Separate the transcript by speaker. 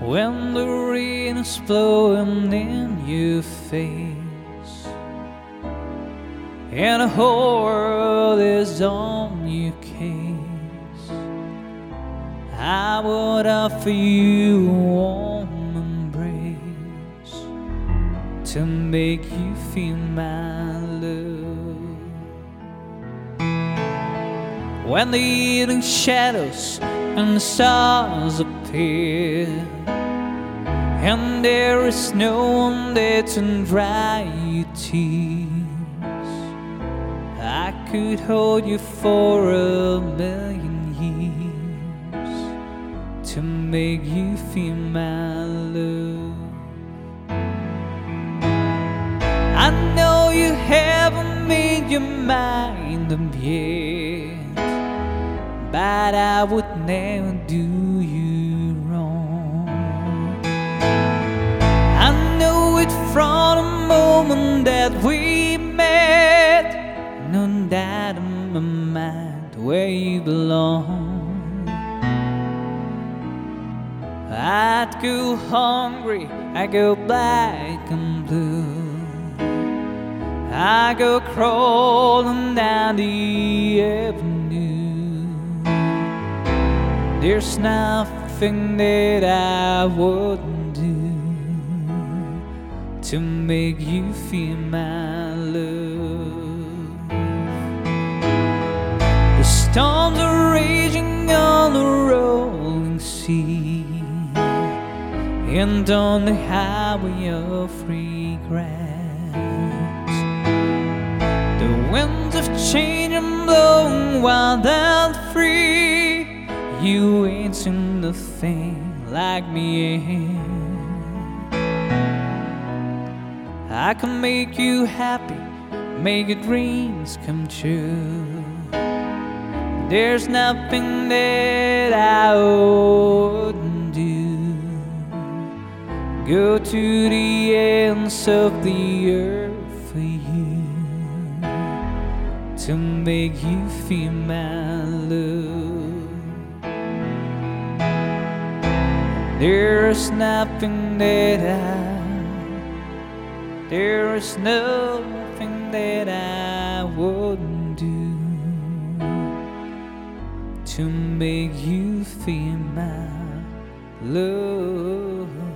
Speaker 1: when the rain is blowing in your face and the whole world is on your case. I would offer you a warm embrace to make you feel my When the evening shadows and the stars appear, and there is no one there to dry your tears. I could hold you for a million years to make you feel my love. I know you haven't made your mind up yet, but I would never do you wrong. I know it from the moment that we met. Know that in my mind where you belong. I'd go hungry, I go black and blue. I go crawling down the avenue. There's nothing that I wouldn't do to make you feel my love. The storms are raging on the rolling sea and on the highway of regrets. The winds of change are blowing wild and free. You ain't seen nothing like me. I can make you happy, make your dreams come true. There's nothing that I wouldn't do. Go to the ends of the earth for you to make you feel my love. There's nothing that I, there is nothing that I wouldn't do to make you feel my love.